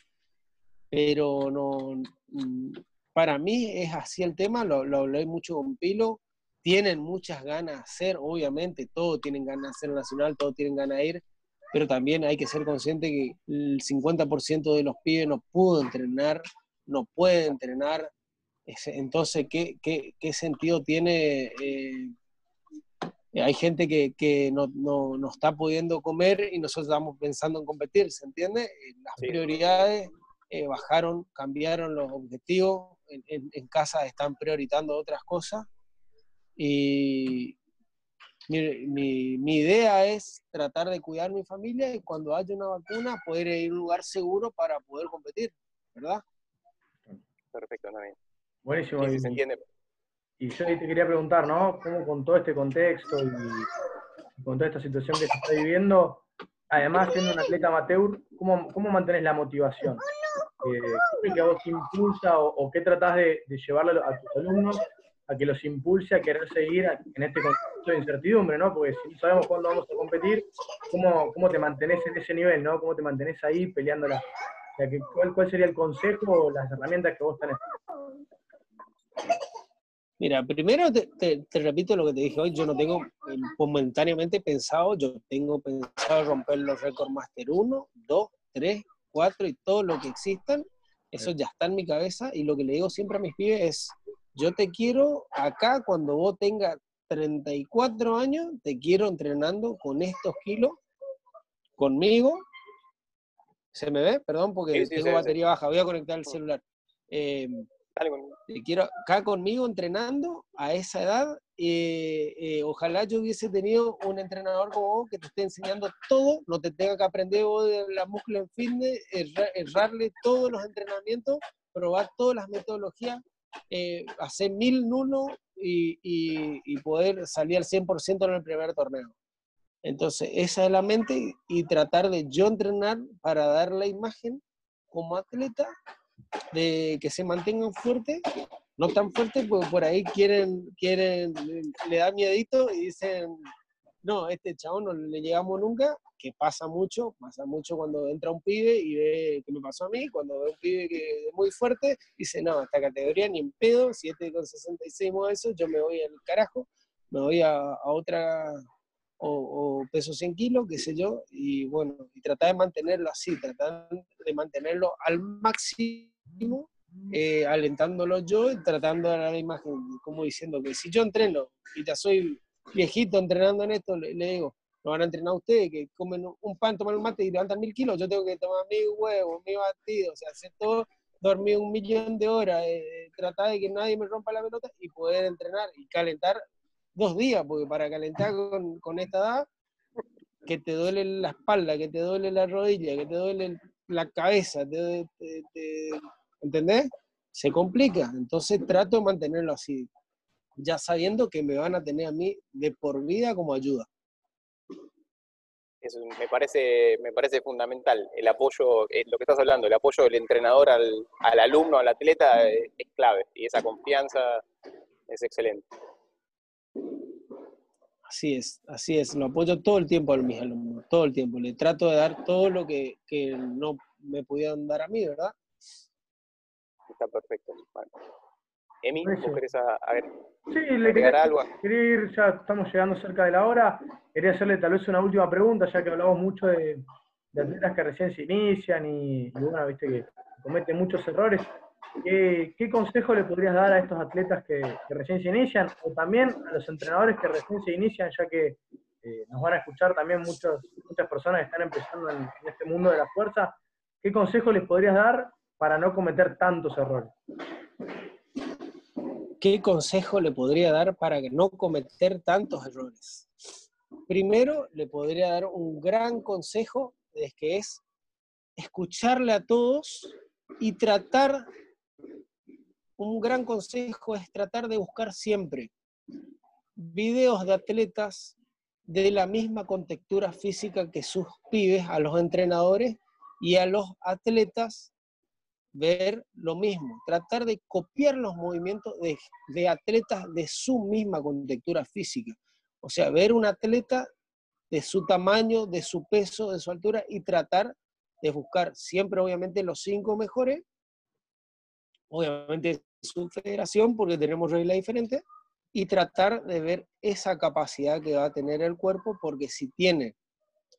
pero no, mm, para mí es así el tema, lo, lo hablé mucho con Pilo, tienen muchas ganas de hacer, obviamente, todos tienen ganas de hacer nacional, todos tienen ganas de ir, pero también hay que ser consciente que el 50% de los pibes no pudo entrenar, no puede entrenar, entonces, ¿qué, qué, qué sentido tiene? eh, hay gente que, que no, no, no está pudiendo comer y nosotros estamos pensando en competir, ¿se entiende? Eh, Las Sí. prioridades eh, bajaron, cambiaron los objetivos, en, en- en casa están priorizando otras cosas y mi, mi- mi idea es tratar de cuidar mi familia y cuando haya una vacuna poder ir a un lugar seguro para poder competir, ¿verdad? Perfecto, también. Buenísimo. Sí, se entiende. Y yo te quería preguntar, ¿no? ¿Cómo con todo este contexto y con toda esta situación que se está viviendo, además siendo un atleta amateur, ¿cómo, cómo mantenés la motivación? Eh, ¿Qué es que a vos te impulsa o, o qué tratás de, de llevarle a tus alumnos a que los impulse a querer seguir en este contexto de incertidumbre, ¿no? Porque si no sabemos cuándo vamos a competir, ¿cómo, cómo te mantenés en ese nivel, ¿no? ¿Cómo te mantenés ahí peleándola? O sea, ¿cuál, ¿cuál sería el consejo o las herramientas que vos tenés? Mira, primero te, te- te repito lo que te dije hoy, yo no tengo eh, momentáneamente pensado, yo tengo pensado romper los récords Master 1, 2, 3, 4 y todo lo que existan, eso ya está en mi cabeza y lo que le digo siempre a mis pibes es, yo te quiero acá cuando vos tengas 34 años, te quiero entrenando con estos kilos, conmigo, ¿se me ve? Perdón porque Sí, sí, tengo ve, batería baja, voy a conectar el celular. Eh, Dale con- te quiero acá conmigo entrenando a esa edad. eh, eh, ojalá yo hubiese tenido un entrenador como vos que te esté enseñando todo, no te tenga que aprender vos de la músculo en fitness, erra- errarle todos los entrenamientos, probar todas las metodologías, eh, hacer mil uno y, y- y poder salir al 100% en el primer torneo. Entonces, esa es la mente y, y tratar de yo entrenar para dar la imagen como atleta de que se mantengan fuertes, no tan fuertes, porque por ahí quieren, quieren, le, da miedito y dicen, no, este chabón no le llegamos nunca, que pasa mucho, pasa mucho cuando entra un pibe y ve que me pasó a mí, cuando ve un pibe que es muy fuerte, dice, no, esta categoría ni en pedo, si este con 66 mueve eso, yo me voy al carajo, me voy a otra, o, o peso 100 kilos, qué sé yo, y bueno, y tratar de mantenerlo así, tratar de mantenerlo al máximo, eh, alentándolo yo y tratando de la imagen, como diciendo que si yo entreno y ya soy viejito entrenando en esto, le, le digo, no van a entrenar ustedes que comen un pan, toman un mate y levantan mil kilos, yo tengo que tomar mi huevo, mi batido, o sea, hacer todo, dormir un millón de horas, eh, tratar de que nadie me rompa la pelota y poder entrenar y calentar dos días, porque para calentar con, esta edad, que te duele la espalda, que te duele la rodilla, que te duele la cabeza, te- ¿entendés? Se complica. Entonces trato de mantenerlo así, ya sabiendo que me van a tener a mí de por vida como ayuda. Eso me parece, me parece fundamental. El apoyo, eh, lo que estás hablando, el apoyo del entrenador al, al alumno, al atleta, eh, es clave. Y esa confianza es excelente. Así es, así es. Lo apoyo todo el tiempo a mis alumnos, todo el tiempo. Le trato de dar todo lo que, que no me pudieran dar a mí, ¿verdad? Está perfecto. Bueno. Emi. ¿vos querés a- a ver, Sí, le quería, algo? quería ir, ya estamos llegando cerca de la hora. Quería hacerle tal vez una última pregunta, ya que hablamos mucho de, de atletas que recién se inician y, y bueno, viste que cometen muchos errores. ¿Qué, consejo le podrías dar a estos atletas que, recién se inician o también a los entrenadores que recién se inician, ya que eh, nos van a escuchar también muchas personas que están empezando en, este mundo de la fuerza? ¿Qué consejo les podrías dar para no cometer tantos errores? ¿Qué consejo le podría dar para no cometer tantos errores? Primero, le podría dar un gran consejo, es que es escucharle a todos y tratar, un gran consejo es tratar de buscar siempre videos de atletas de la misma contextura física que sus pibes, a los entrenadores y a los atletas ver lo mismo, tratar de copiar los movimientos de, de atletas de su misma contextura física. O sea, ver un atleta de su tamaño, de su peso, de su altura y tratar de buscar siempre, obviamente, los cinco mejores, obviamente su federación, porque tenemos reglas diferentes, y tratar de ver esa capacidad que va a tener el cuerpo, porque si tiene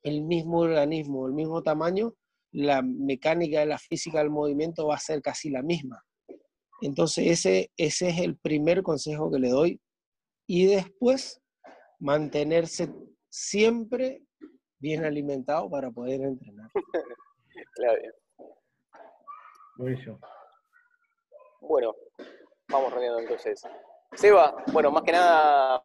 el mismo organismo, el mismo tamaño, la mecánica de la física del movimiento va a ser casi la misma. Entonces ese, ese es el primer consejo que le doy. Y después mantenerse siempre bien alimentado para poder entrenar. Claro. Buenísimo. Bueno, vamos rodeando entonces. Seba, bueno, más que nada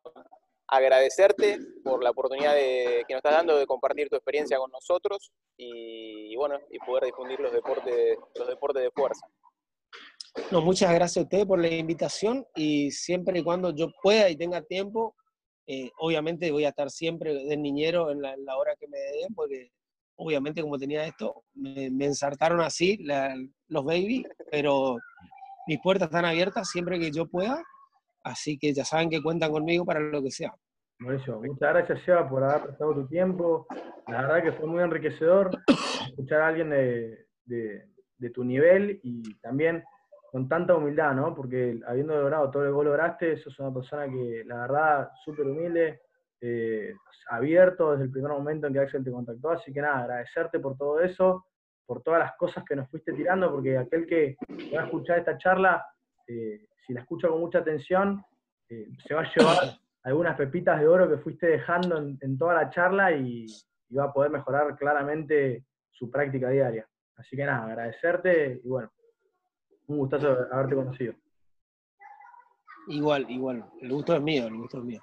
agradecerte por la oportunidad de, que nos estás dando de compartir tu experiencia con nosotros y, bueno, y poder difundir los deportes, los deportes de fuerza. No, muchas gracias a usted por la invitación y siempre y cuando yo pueda y tenga tiempo, eh, obviamente voy a estar siempre de niñero en la, hora que me den, porque obviamente como tenía esto, me, me ensartaron así los baby, pero mis puertas están abiertas siempre que yo pueda, así que ya saben que cuentan conmigo para lo que sea. Buenísimo. Muchas gracias, Seba, por haber prestado tu tiempo. La verdad que fue muy enriquecedor escuchar a alguien de, de- de tu nivel y también con tanta humildad, ¿no? Porque habiendo logrado todo lo que vos lograste, sos una persona que, la verdad, súper humilde, eh, abierto desde el primer momento en que Axel te contactó. Así que nada, agradecerte por todo eso, por todas las cosas que nos fuiste tirando, porque aquel que va a escuchar esta charla, eh, si la escucha con mucha atención, eh, se va a llevar algunas pepitas de oro que fuiste dejando en, toda la charla y, y va a poder mejorar claramente su práctica diaria. Así que nada, agradecerte y bueno, un gustazo haberte conocido. Igual, igual, el gusto es mío, el gusto es mío.